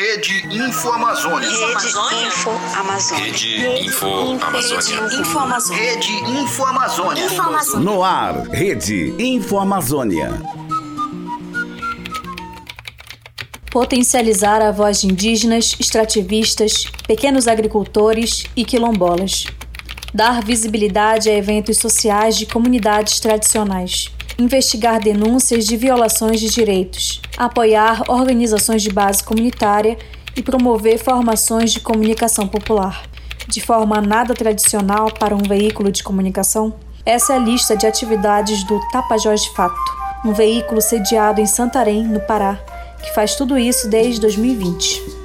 Rede Info Amazônia. Rede Info Amazônia. Rede Info Amazônia. Info Amazônia. Rede Info Amazônia. Info Amazônia. No ar, Rede Info Amazônia. Potencializar a voz de indígenas, extrativistas, pequenos agricultores e quilombolas. Dar visibilidade a eventos sociais de comunidades tradicionais. Investigar denúncias de violações de direitos. Apoiar organizações de base comunitária e promover formações de comunicação popular. De forma nada tradicional para um veículo de comunicação, essa é a lista de atividades do Tapajós de Fato, um veículo sediado em Santarém, no Pará, que faz tudo isso desde 2020.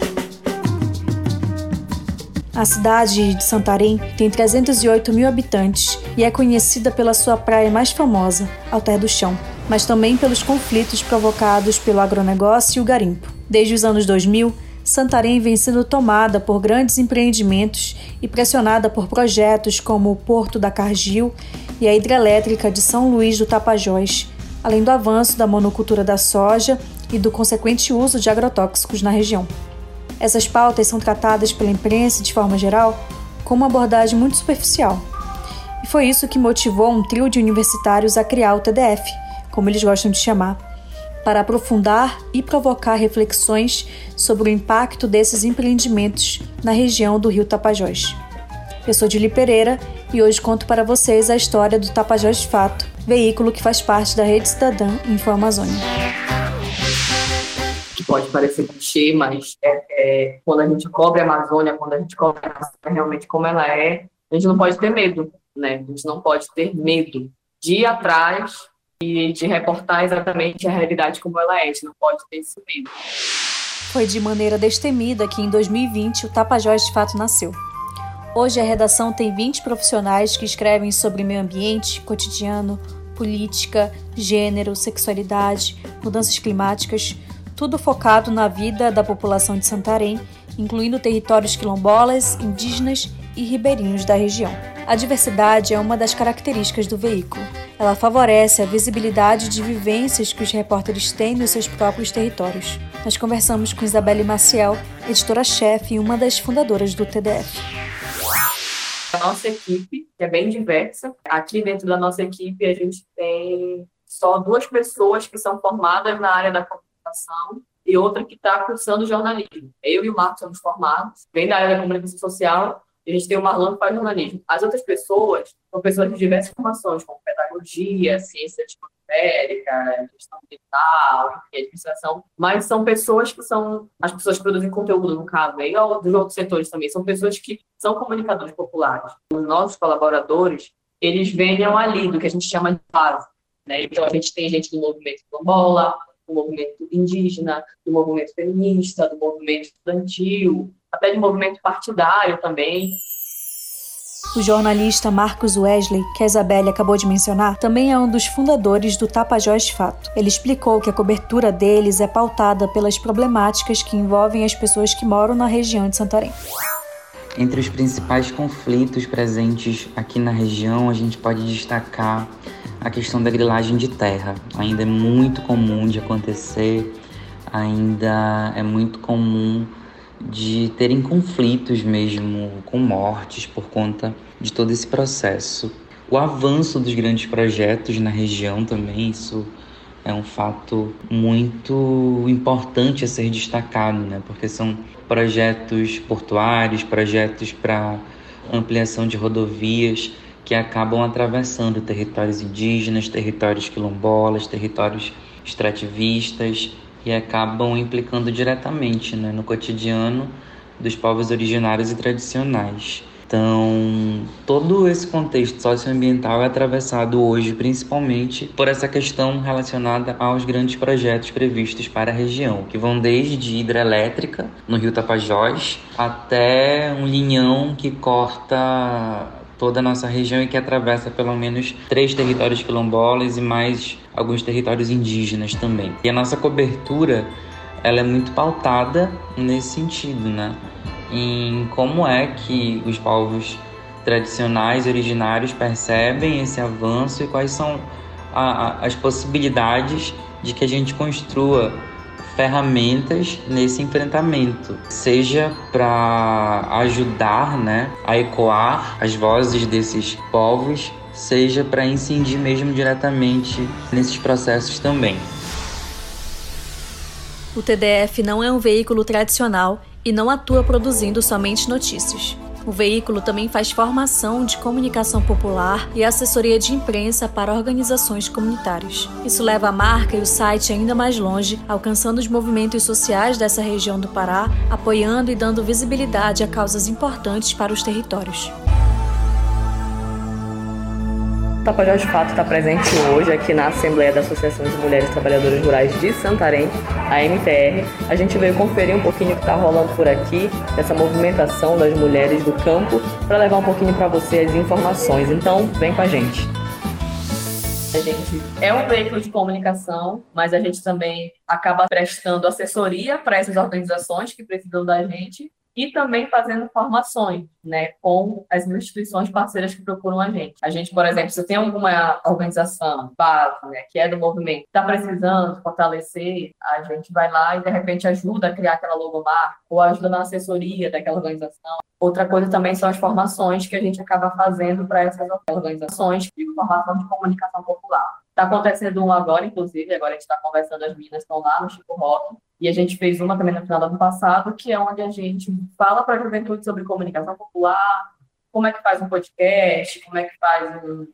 A cidade de Santarém tem 308 mil habitantes e é conhecida pela sua praia mais famosa, Alter do Chão, mas também pelos conflitos provocados pelo agronegócio e o garimpo. Desde os anos 2000, Santarém vem sendo tomada por grandes empreendimentos e pressionada por projetos como o Porto da Cargill e a hidrelétrica de São Luís do Tapajós, além do avanço da monocultura da soja e do consequente uso de agrotóxicos na região. Essas pautas são tratadas pela imprensa, de forma geral, com uma abordagem muito superficial. E foi isso que motivou um trio de universitários a criar o TDF, como eles gostam de chamar, para aprofundar e provocar reflexões sobre o impacto desses empreendimentos na região do Rio Tapajós. Eu sou Julie Pereira e hoje conto para vocês a história do Tapajós Fato, veículo que faz parte da Rede Cidadã Info Amazônia pode parecer clichê, mas é, é, quando a gente cobre a Amazônia, quando a gente cobre a Amazônia realmente como ela é, a gente não pode ter medo, né? A gente não pode ter medo de ir atrás e de reportar exatamente a realidade como ela é. A gente não pode ter esse medo. Foi de maneira destemida que em 2020 o Tapajós de fato nasceu. Hoje a redação tem 20 profissionais que escrevem sobre meio ambiente, cotidiano, política, gênero, sexualidade, mudanças climáticas, tudo focado na vida da população de Santarém, incluindo territórios quilombolas, indígenas e ribeirinhos da região. A diversidade é uma das características do veículo. Ela favorece a visibilidade de vivências que os repórteres têm nos seus próprios territórios. Nós conversamos com Isabelle Maciel, editora-chefe e uma das fundadoras do TDF. A nossa equipe é bem diversa. Aqui dentro da nossa equipe a gente tem só duas pessoas que são formadas na área da comunicação e outra que está cursando jornalismo. Eu e o Marcos somos formados, vem da área da comunicação social, e a gente tem o Marlon que faz jornalismo. As outras pessoas são pessoas de diversas formações, como pedagogia, ciência atmosférica, gestão ambiental, administração, mas são pessoas que são, as pessoas que produzem conteúdo, no caso, e dos outros setores também, são pessoas que são comunicadores populares. Os nossos colaboradores, eles venham ali do que a gente chama de base. Né? Então, a gente tem gente do movimento Quilombola, do movimento indígena, do movimento feminista, do movimento estudantil, até de movimento partidário também. O jornalista Marcos Wesley, que a Isabelle acabou de mencionar, também é um dos fundadores do Tapajós Fato. Ele explicou que a cobertura deles é pautada pelas problemáticas que envolvem as pessoas que moram na região de Santarém. Entre os principais conflitos presentes aqui na região, a gente pode destacar a questão da grilagem de terra. Ainda é muito comum de acontecer, ainda é muito comum de terem conflitos mesmo com mortes por conta de todo esse processo. O avanço dos grandes projetos na região também, isso é um fato muito importante a ser destacado, né? Porque são projetos portuários, projetos para ampliação de rodovias que acabam atravessando territórios indígenas, territórios quilombolas, territórios extrativistas e acabam implicando diretamente né, no cotidiano dos povos originários e tradicionais. Então, todo esse contexto socioambiental é atravessado hoje principalmente por essa questão relacionada aos grandes projetos previstos para a região, que vão desde hidrelétrica no Rio Tapajós até um linhão que corta toda a nossa região e que atravessa pelo menos três territórios quilombolas e mais alguns territórios indígenas também. E a nossa cobertura ela é muito pautada nesse sentido, né? Em como é que os povos tradicionais originários percebem esse avanço e quais são a, a, as possibilidades de que a gente construa ferramentas nesse enfrentamento, seja para ajudar, né, a ecoar as vozes desses povos, seja para incidir mesmo diretamente nesses processos também. O TDF não é um veículo tradicional e não atua produzindo somente notícias. O veículo também faz formação de comunicação popular e assessoria de imprensa para organizações comunitárias. Isso leva a marca e o site ainda mais longe, alcançando os movimentos sociais dessa região do Pará, apoiando e dando visibilidade a causas importantes para os territórios. Tapajós de Fato está presente hoje aqui na Assembleia da Associação de Mulheres Trabalhadoras Rurais de Santarém, a MTR. A gente veio conferir um pouquinho o que está rolando por aqui, essa movimentação das mulheres do campo, para levar um pouquinho para você as informações. Então, vem com a gente. A gente é um veículo de comunicação, mas a gente também acaba prestando assessoria para essas organizações que precisam da gente e também fazendo formações, né, com as instituições parceiras que procuram a gente. A gente, por exemplo, se tem alguma organização base, né, que é do movimento, está precisando fortalecer, a gente vai lá e de repente ajuda a criar aquela logomarca ou ajuda na assessoria daquela organização. Outra coisa também são as formações que a gente acaba fazendo para essas organizações, de formação de comunicação popular. Está acontecendo um agora, inclusive, agora a gente está conversando, as meninas estão lá no Chico Rock, e a gente fez uma também no final do ano passado, que é onde a gente fala para a juventude sobre comunicação popular, como é que faz um podcast, como é que faz um,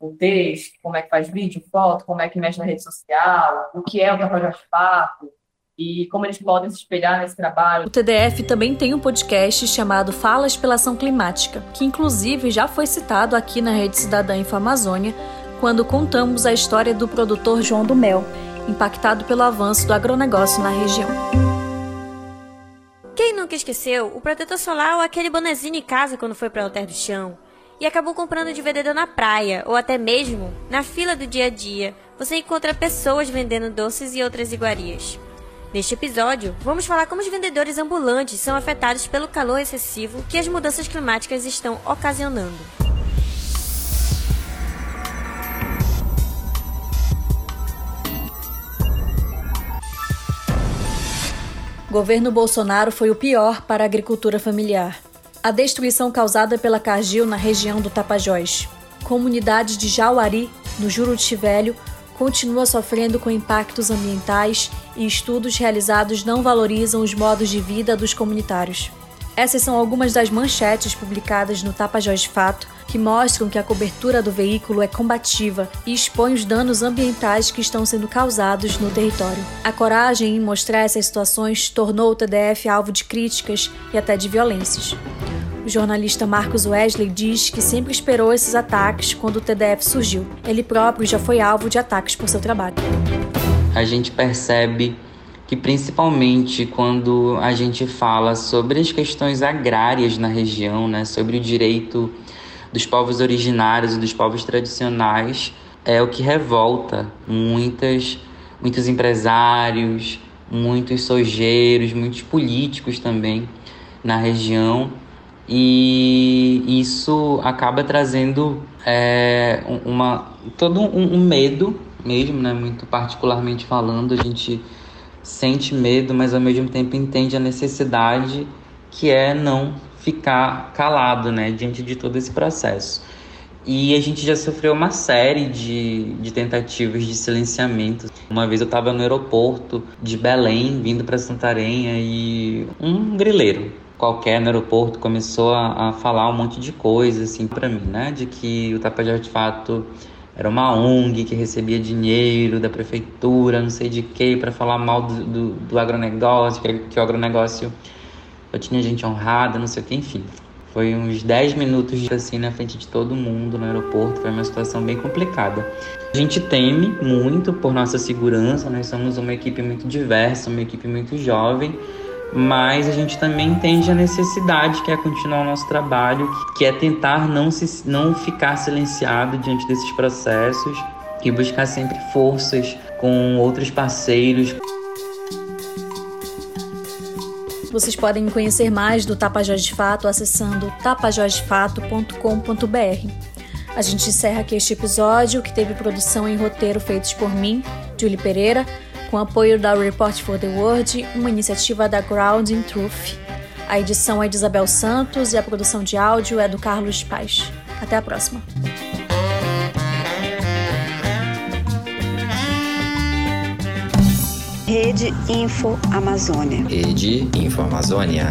um texto, como é que faz vídeo, foto, como é que mexe na rede social, o que é o trabalho de fato, e como eles podem se espelhar nesse trabalho. O TDF também tem um podcast chamado Falas pela Ação Climática, que inclusive já foi citado aqui na Rede Cidadã Info Amazônia, quando contamos a história do produtor João do Mel, impactado pelo avanço do agronegócio na região. Quem nunca esqueceu o protetor solar ou aquele bonezinho em casa quando foi para o Alter do Chão? E acabou comprando de vendedor na praia ou até mesmo na fila do dia a dia. Você encontra pessoas vendendo doces e outras iguarias. Neste episódio, vamos falar como os vendedores ambulantes são afetados pelo calor excessivo que as mudanças climáticas estão ocasionando. Governo Bolsonaro foi o pior para a agricultura familiar. A destruição causada pela Cargill na região do Tapajós. Comunidade de Jauari, no Juruti Velho, continua sofrendo com impactos ambientais e estudos realizados não valorizam os modos de vida dos comunitários. Essas são algumas das manchetes publicadas no Tapajós Fato que mostram que a cobertura do veículo é combativa e expõe os danos ambientais que estão sendo causados no território. A coragem em mostrar essas situações tornou o TDF alvo de críticas e até de violências. O jornalista Marcos Wesley diz que sempre esperou esses ataques quando o TDF surgiu. Ele próprio já foi alvo de ataques por seu trabalho. A gente percebe que principalmente quando a gente fala sobre as questões agrárias na região, né, sobre o direito dos povos originários e dos povos tradicionais é o que revolta muitas, muitos empresários, muitos sojeiros, muitos políticos também na região. E isso acaba trazendo é, uma, todo um, um medo mesmo, né? muito particularmente falando, a gente sente medo, mas ao mesmo tempo entende a necessidade que é não ficar calado, né, diante de todo esse processo. E a gente já sofreu uma série de, de tentativas de silenciamento. Uma vez eu estava no aeroporto de Belém, vindo para Santarém, e um grileiro qualquer no aeroporto começou a, a falar um monte de coisa assim para mim, né? De que o Tapajós de fato era uma ONG que recebia dinheiro da prefeitura, não sei de que, para falar mal do, do, do agronegócio, que, que o agronegócio eu tinha gente honrada, não sei o que, enfim. Foi uns 10 minutos assim na frente de todo mundo no aeroporto, foi uma situação bem complicada. A gente teme muito por nossa segurança, nós somos uma equipe muito diversa, uma equipe muito jovem, mas a gente também entende a necessidade que é continuar o nosso trabalho, que é tentar não, se, não ficar silenciado diante desses processos e buscar sempre forças com outros parceiros. Vocês podem conhecer mais do Tapajós de Fato acessando tapajosdefato.com.br. A gente encerra aqui este episódio, que teve produção em roteiro feitos por mim, Julie Pereira, com apoio da Report for the World, uma iniciativa da Grounding Truth. A edição é de Isabel Santos e a produção de áudio é do Carlos Paz. Até a próxima. Rede Info Amazônia. Rede Info Amazônia.